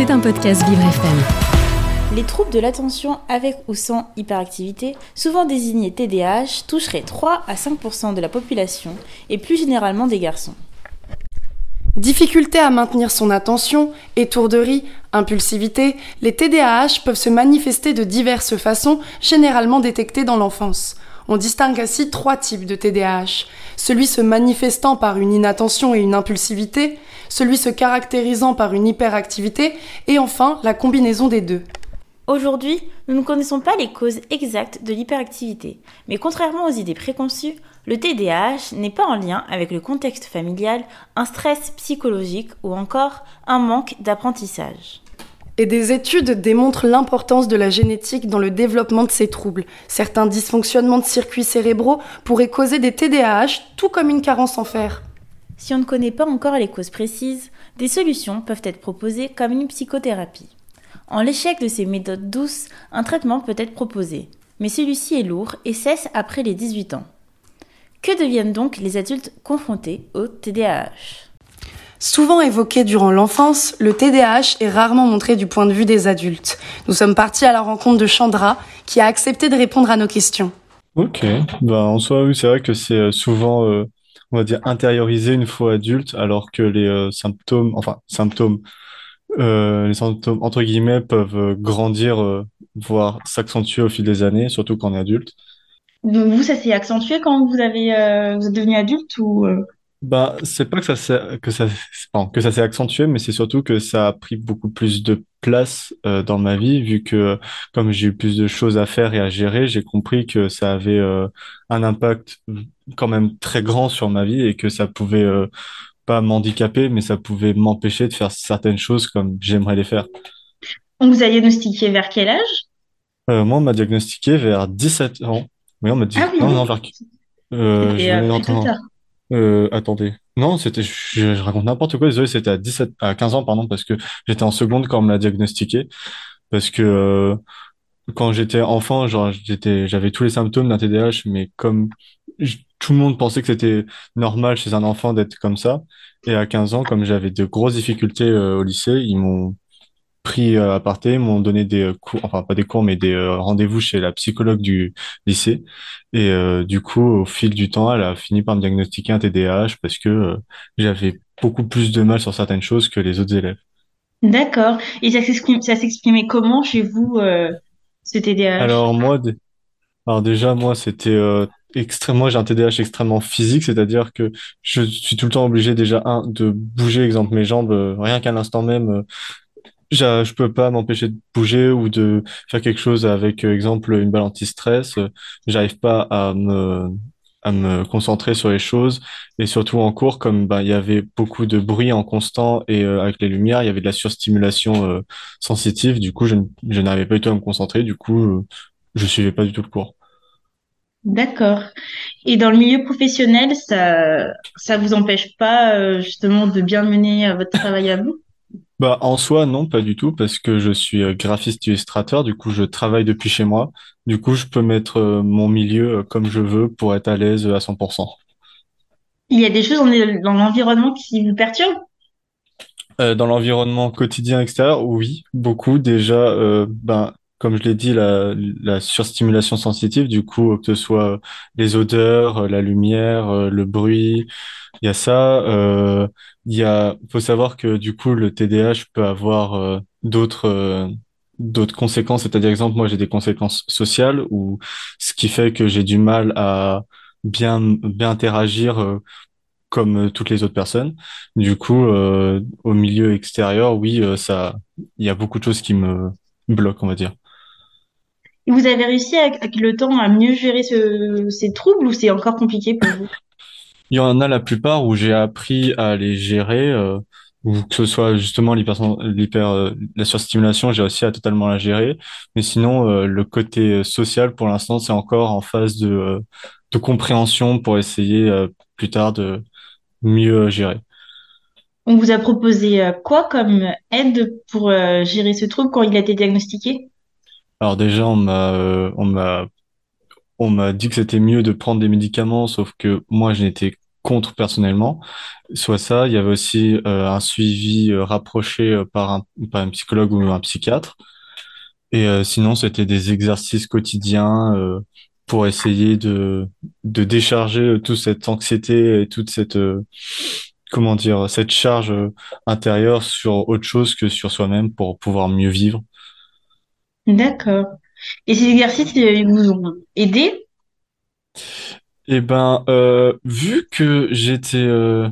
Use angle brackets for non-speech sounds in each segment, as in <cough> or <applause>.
C'est un podcast Vivre FM. Les troubles de l'attention avec ou sans hyperactivité, souvent désignés TDAH, toucheraient 3 à 5% de la population et plus généralement des garçons. Difficulté à maintenir son attention, étourderie, impulsivité, les TDAH peuvent se manifester de diverses façons, généralement détectées dans l'enfance. On distingue ainsi trois types de TDAH. Celui se manifestant par une inattention et une impulsivité, celui se caractérisant par une hyperactivité, et enfin la combinaison des deux. Aujourd'hui, nous ne connaissons pas les causes exactes de l'hyperactivité, mais contrairement aux idées préconçues, le TDAH n'est pas en lien avec le contexte familial, un stress psychologique ou encore un manque d'apprentissage. Et des études démontrent l'importance de la génétique dans le développement de ces troubles. Certains dysfonctionnements de circuits cérébraux pourraient causer des TDAH, tout comme une carence en fer. Si on ne connaît pas encore les causes précises, des solutions peuvent être proposées comme une psychothérapie. En l'échec de ces méthodes douces, un traitement peut être proposé, mais celui-ci est lourd et cesse après les 18 ans. Que deviennent donc les adultes confrontés au TDAH Souvent évoqué durant l'enfance, le TDAH est rarement montré du point de vue des adultes. Nous sommes partis à la rencontre de Chandra, qui a accepté de répondre à nos questions. Ok, ben, en soi, oui, c'est vrai que c'est euh, souvent, euh, on va dire, intériorisé une fois adulte, alors que les euh, symptômes, enfin, symptômes, les symptômes, entre guillemets, peuvent grandir, voire s'accentuer au fil des années, surtout quand on est adulte. Donc vous, ça s'est accentué quand vous avez vous êtes devenu adulte ou Bah, c'est pas que ça s'est, que ça, pardon, que ça s'est accentué, mais c'est surtout que ça a pris beaucoup plus de place euh, dans ma vie, vu que comme j'ai eu plus de choses à faire et à gérer, j'ai compris que ça avait euh, un impact quand même très grand sur ma vie et que ça pouvait euh, pas m'handicaper, mais ça pouvait m'empêcher de faire certaines choses comme j'aimerais les faire. On vous a diagnostiqué vers quel âge? Moi, on m'a diagnostiqué vers 17 ans. Oui, on m'a dit, Ah non, oui, non, vers, euh, je Euh, attendez. Non, c'était, je, je raconte n'importe quoi. Désolé, c'était à 17, à 15 ans, pardon, parce que j'étais en seconde quand on me l'a diagnostiqué. Parce que euh, quand j'étais enfant, genre, j'étais, j'avais tous les symptômes d'un TDAH, mais comme tout le monde pensait que c'était normal chez un enfant d'être comme ça. Et à 15 ans, comme j'avais de grosses difficultés euh, au lycée, ils m'ont pris euh, à parté, m'ont donné des euh, cours, enfin pas des cours, mais des euh, rendez-vous chez la psychologue du lycée. Et euh, du coup, au fil du temps, elle a fini par me diagnostiquer un TDAH parce que euh, j'avais beaucoup plus de mal sur certaines choses que les autres élèves. D'accord. Et ça s'exprimait comment chez vous, euh, ce TDAH? Alors moi, alors déjà moi, c'était extrêmement, j'ai un TDAH extrêmement physique, c'est-à-dire que je suis tout le temps obligé déjà un de bouger, exemple mes jambes, rien qu'à l'instant même. J'a- Je peux pas m'empêcher de bouger ou de faire quelque chose avec, euh, exemple, une balle anti-stress. Euh, J'arrive pas à me, à me concentrer sur les choses. Et surtout en cours, comme ben, il y avait beaucoup de bruit en constant et euh, avec les lumières, il y avait de la surstimulation sensitive. Du coup, je, je n'arrivais pas du tout à me concentrer. Du coup, je suivais pas du tout le cours. D'accord. Et dans le milieu professionnel, ça, ça vous empêche pas, justement de bien mener votre travail à vous? Bah, en soi, non, pas du tout, parce que je suis euh, graphiste illustrateur, du coup, je travaille depuis chez moi. Du coup, je peux mettre euh, mon milieu euh, comme je veux pour être à l'aise à 100%. Il y a des choses dans, l'environnement qui vous perturbent? Euh, dans l'environnement quotidien extérieur, oui, beaucoup. Déjà, euh, ben, comme je l'ai dit, la, la surstimulation sensitive, du coup, que ce soit les odeurs, euh, la lumière, euh, le bruit, il y a ça. Euh, il y a, faut savoir que du coup, le TDAH peut avoir euh, d'autres euh, d'autres conséquences. C'est-à-dire, exemple, moi, j'ai des conséquences sociales, ou ce qui fait que j'ai du mal à bien bien interagir. euh, comme euh, toutes les autres personnes. Du coup, euh, au milieu extérieur, oui, euh, ça, il y a beaucoup de choses qui me bloquent, on va dire. Vous avez réussi avec, avec le temps à mieux gérer ce- ces troubles ou c'est encore compliqué pour vous? Il y en a la plupart où j'ai appris à les gérer, euh, ou que ce soit justement l'hyper, euh, la surstimulation, j'ai réussi à totalement la gérer. Mais sinon, euh, le côté social, pour l'instant, c'est encore en phase de, de compréhension pour essayer, plus tard de mieux gérer. On vous a proposé quoi comme aide pour gérer ce trouble quand il a été diagnostiqué? Alors déjà, on m'a, on m'a On m'a dit que c'était mieux de prendre des médicaments, sauf que moi, je n'étais contre personnellement. Soit ça, il y avait aussi euh, un suivi euh, rapproché euh, par un, par un psychologue ou un psychiatre. Et euh, sinon, c'était des exercices quotidiens pour essayer de, de décharger toute cette anxiété et toute cette, comment dire, cette charge intérieure sur autre chose que sur soi-même pour pouvoir mieux vivre. D'accord. Et ces exercices, ils vous ont aidé? Et ben, euh, vu que j'étais euh,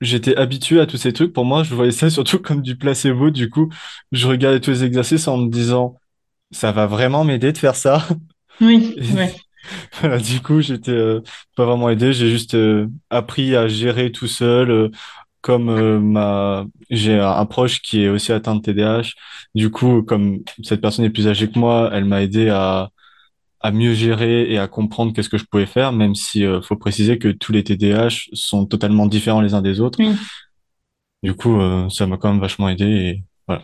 j'étais habitué à tous ces trucs, pour moi, je voyais ça <laughs> surtout comme du placebo. Du coup, je regardais tous les exercices en me disant, ça va vraiment m'aider de faire ça. Oui, <laughs> ouais. Voilà, du coup, j'étais euh, pas vraiment aidé, j'ai juste appris à gérer tout seul, comme euh, ma j'ai un proche qui est aussi atteint de TDAH. Du coup, comme cette personne est plus âgée que moi, elle m'a aidé à à mieux gérer et à comprendre qu'est-ce que je pouvais faire, même si euh, faut préciser que tous les TDAH sont totalement différents les uns des autres. Du coup, euh, ça m'a quand même vachement aidé et voilà.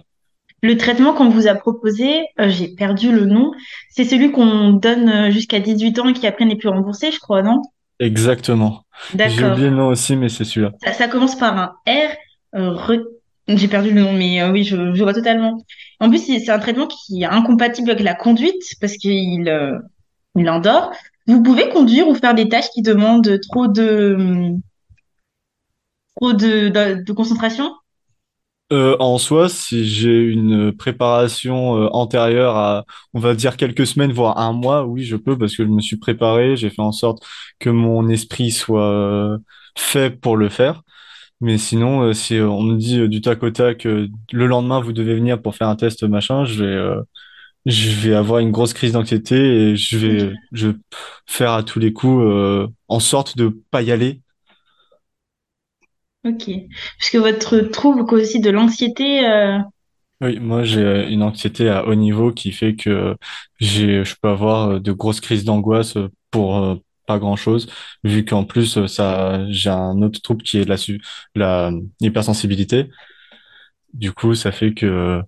Le traitement qu'on vous a proposé, euh, j'ai perdu le nom, c'est celui qu'on donne jusqu'à 18 ans et qui après n'est plus remboursé, je crois, non? Exactement. J'ai oublié le nom aussi, mais c'est celui-là. Ça, ça commence par un R. euh, re- J'ai perdu le nom, mais euh, oui, je, je vois totalement. En plus, c'est un traitement qui est incompatible avec la conduite parce qu'il euh, il endort. Vous pouvez conduire ou faire des tâches qui demandent trop de, trop de, de, de concentration? Euh, en soi, si j'ai une préparation euh, antérieure à, on va dire quelques semaines, voire un mois, oui, je peux parce que je me suis préparé, j'ai fait en sorte que mon esprit soit euh, fait pour le faire. Mais sinon, si on me dit du tac au tac, le lendemain, vous devez venir pour faire un test, machin, je vais, je vais avoir une grosse crise d'anxiété et je vais, je vais faire à tous les coups en sorte de pas y aller Ok. Puisque votre trouble cause aussi de l'anxiété. euh, Oui, moi j'ai euh, une anxiété à haut niveau qui fait que j'ai, je peux avoir euh, de grosses crises d'angoisse euh, pour pas grand-chose, vu qu'en plus ça, j'ai un autre trouble qui est la, la hypersensibilité. Du coup, ça fait que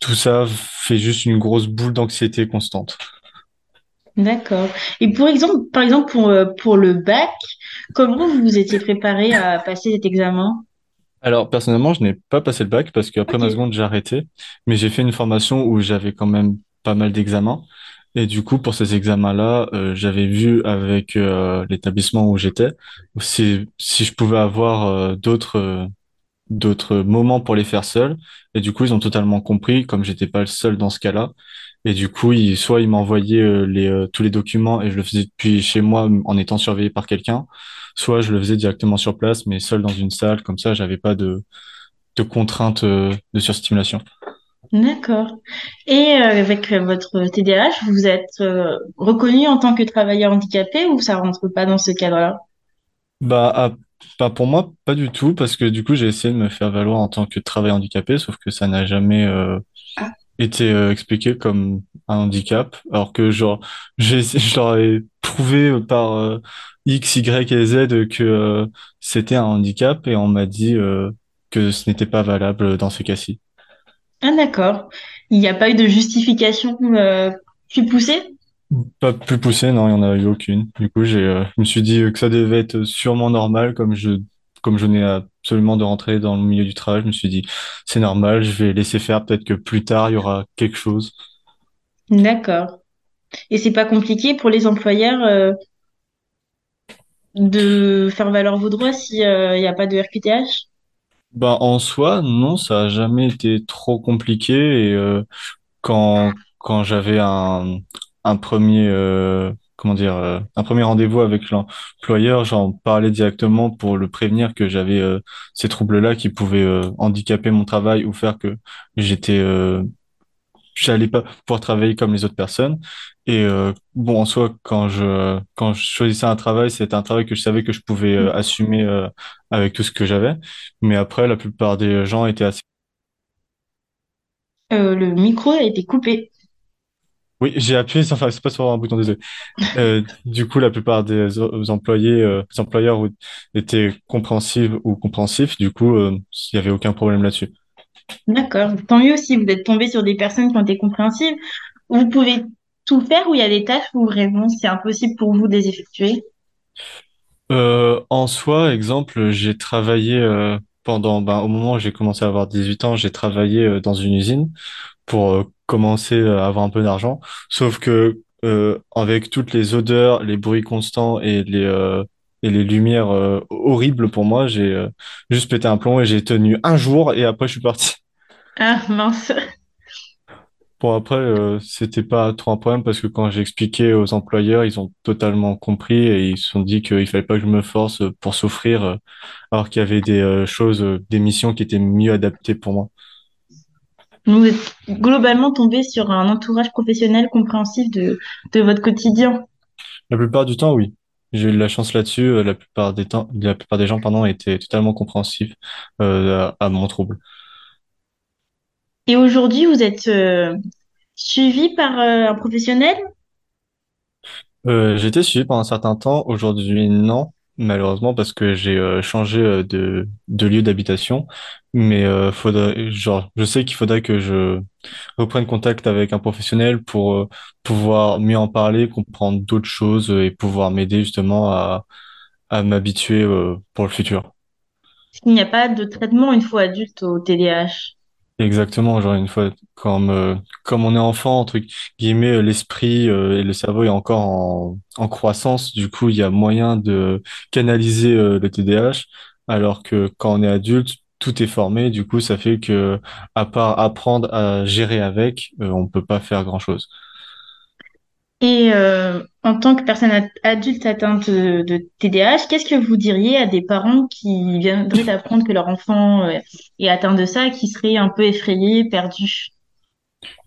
tout ça fait juste une grosse boule d'anxiété constante. D'accord. Et pour exemple, par exemple, pour, pour le bac, comment vous vous étiez préparé à passer cet examen? Alors personnellement, je n'ai pas passé le bac parce qu'après ma seconde, j'ai arrêté, mais j'ai fait une formation où j'avais quand même pas mal d'examens. Et du coup, pour ces examens-là, euh, j'avais vu avec euh, l'établissement où j'étais si, si je pouvais avoir euh, d'autres d'autres moments pour les faire seuls. Et du coup, ils ont totalement compris, comme j'étais pas le seul dans ce cas-là. Et du coup, soit ils m'envoyaient euh, les, euh, tous les documents et je le faisais depuis chez moi en étant surveillé par quelqu'un, soit je le faisais directement sur place, mais seul dans une salle. Comme ça, j'avais pas de, de contraintes euh, de surstimulation. D'accord. Et avec votre TDAH, vous êtes reconnu en tant que travailleur handicapé ou ça rentre pas dans ce cadre-là? Bah, ah, bah, pour moi, pas du tout, parce que du coup, j'ai essayé de me faire valoir en tant que travailleur handicapé, sauf que ça n'a jamais euh, été euh, expliqué comme un handicap, alors que genre <laughs> j'ai je leur ai prouvé par euh, X, Y et Z que euh, c'était un handicap et on m'a dit euh, que ce n'était pas valable dans ce cas-ci. Ah, d'accord. Il n'y a pas eu de justification euh, plus poussée? Pas plus poussé, non, il n'y en a eu aucune. Du coup, j'ai, euh, je me suis dit que ça devait être sûrement normal, comme je, comme je venais absolument de rentrer dans le milieu du travail, je me suis dit, c'est normal, je vais laisser faire, peut-être que plus tard, il y aura quelque chose. D'accord. Et c'est pas compliqué pour les employeurs euh, de faire valoir vos droits s'il n'y a pas de RQTH? Bah, en soi, non, ça a jamais été trop compliqué et euh, quand quand j'avais un un premier euh, comment dire euh, un premier rendez-vous avec l'employeur, j'en parlais directement pour le prévenir que j'avais euh, ces troubles-là qui pouvaient euh, handicaper mon travail ou faire que j'étais euh, j'allais pas pouvoir travailler comme les autres personnes. Et euh, bon, en soi, quand je quand je choisissais un travail, c'était un travail que je savais que je pouvais euh, assumer avec tout ce que j'avais. Mais après, la plupart des gens étaient assez... Le micro a été coupé. Oui, j'ai appuyé, enfin, c'est pas sur un bouton, désolé. Euh, du coup, la plupart des employés, euh, des employeurs étaient compréhensifs ou compréhensifs. Du coup, euh, il y avait aucun problème là-dessus. D'accord. Tant mieux si vous êtes tombé sur des personnes qui ont été compréhensives. Vous pouvez tout faire ou il y a des tâches où vraiment c'est impossible pour vous de les effectuer? Euh, en soi, exemple, j'ai travaillé pendant, ben, au moment où j'ai commencé à avoir 18 ans, j'ai travaillé dans une usine pour euh, commencer à avoir un peu d'argent. Sauf que euh, avec toutes les odeurs, les bruits constants et les euh, et les lumières euh, horribles pour moi, j'ai euh, juste pété un plomb et j'ai tenu un jour et après je suis parti. <laughs> Ah mince. Bon après euh, c'était pas trop un problème parce que quand j'ai expliqué aux employeurs, ils ont totalement compris et ils se sont dit qu'il fallait pas que je me force pour souffrir euh, alors qu'il y avait des euh, choses, euh, des missions qui étaient mieux adaptées pour moi. Vous êtes globalement tombé sur un entourage professionnel compréhensif de, de votre quotidien. La plupart du temps, oui. J'ai eu de la chance là-dessus. Euh, La plupart des temps, la plupart des gens, pardon, étaient totalement compréhensifs euh, à, à mon trouble. Et aujourd'hui, vous êtes euh, suivi par euh, un professionnel? Été suivi pendant un certain temps. Aujourd'hui, non, malheureusement, parce que j'ai euh, changé euh, de, de lieu d'habitation. Mais euh, faudrait, genre, je sais qu'il faudrait que je reprenne contact avec un professionnel pour euh, pouvoir mieux en parler, comprendre d'autres choses et pouvoir m'aider justement à, à m'habituer euh, pour le futur. Il n'y a pas de traitement une fois adulte au TDAH. Exactement, genre une fois, comme, euh, comme on est enfant, entre guillemets, euh, l'esprit euh, et le cerveau est encore en, en croissance, du coup, il y a moyen de canaliser euh, le TDAH, alors que quand on est adulte, tout est formé, du coup, ça fait que, à part apprendre à gérer avec, euh, on peut pas faire grand-chose. Et euh, en tant que personne ad- adulte atteinte de, TDAH, qu'est-ce que vous diriez à des parents qui viendraient d'apprendre que leur enfant euh, est atteint de ça, qui seraient un peu effrayés, perdus?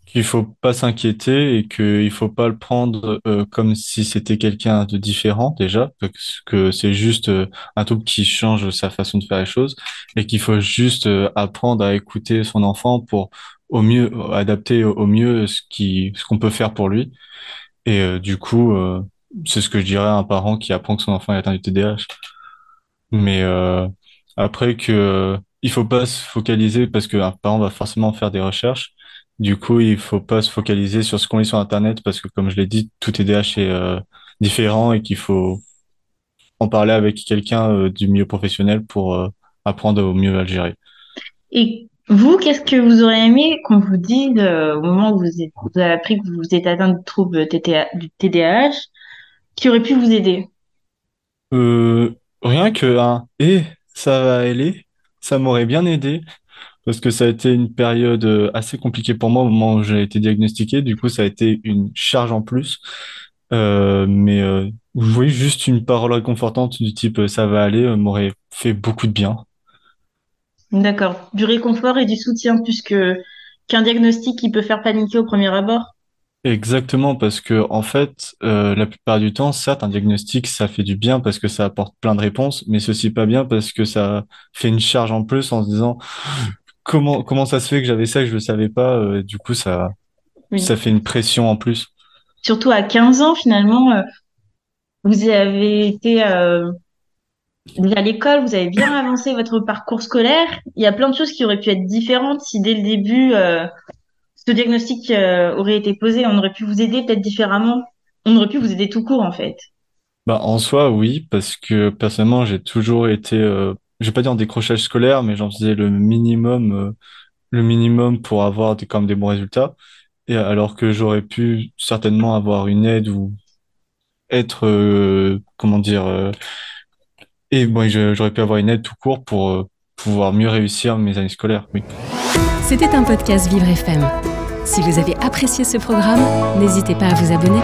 qu'il faut pas s'inquiéter et qu'il faut pas le prendre euh, comme si c'était quelqu'un de différent déjà, parce que c'est juste un trouble qui change sa façon de faire les choses et qu'il faut juste apprendre à écouter son enfant pour au mieux adapter au mieux ce qui ce qu'on peut faire pour lui. Et euh, du coup, euh, c'est ce que je dirais à un parent qui apprend que son enfant est atteint du TDAH. Mais euh, après que il faut pas se focaliser parce qu'un parent va forcément faire des recherches. Du coup, il faut pas se focaliser sur ce qu'on lit sur Internet parce que, comme je l'ai dit, tout TDAH est différent et qu'il faut en parler avec quelqu'un du milieu professionnel pour apprendre au mieux à le gérer. Et vous, qu'est-ce que vous auriez aimé qu'on vous dise euh, au moment où vous, vous avez appris que vous êtes atteint de troubles du TDAH, qui aurait pu vous aider? Euh, rien que et ça va aller, ça m'aurait bien aidé parce que ça a été une période euh, assez compliquée pour moi au moment où j'ai été diagnostiqué. Du coup, ça a été une charge en plus. Mais oui, juste une parole réconfortante du type ça va aller m'aurait fait beaucoup de bien. D'accord. Du réconfort et du soutien, puisque qu'un diagnostic qui peut faire paniquer au premier abord? Exactement, parce que en fait, euh, la plupart du temps, certes, un diagnostic, ça fait du bien parce que ça apporte plein de réponses, mais ceci pas bien parce que ça fait une charge en plus en se disant comment comment ça se fait que j'avais ça que je le savais pas? euh, du coup, ça Oui. ça fait une pression en plus. Surtout à 15 ans, finalement, euh, vous avez été à l'école, vous avez bien avancé votre parcours scolaire. Il y a plein de choses qui auraient pu être différentes si dès le début, euh, ce diagnostic euh, aurait été posé. On aurait pu vous aider peut-être différemment. On aurait pu vous aider tout court, en fait. Bah, en soi, oui, parce que personnellement, j'ai toujours été, euh, je vais pas dire en décrochage scolaire, mais j'en faisais le minimum, euh, le minimum pour avoir des, même des bons résultats. Et alors que j'aurais pu certainement avoir une aide ou être, comment dire, et bon, j'aurais pu avoir une aide tout court pour euh, pouvoir mieux réussir mes années scolaires. C'était un podcast Vivre FM. Si vous avez apprécié ce programme, n'hésitez pas à vous abonner.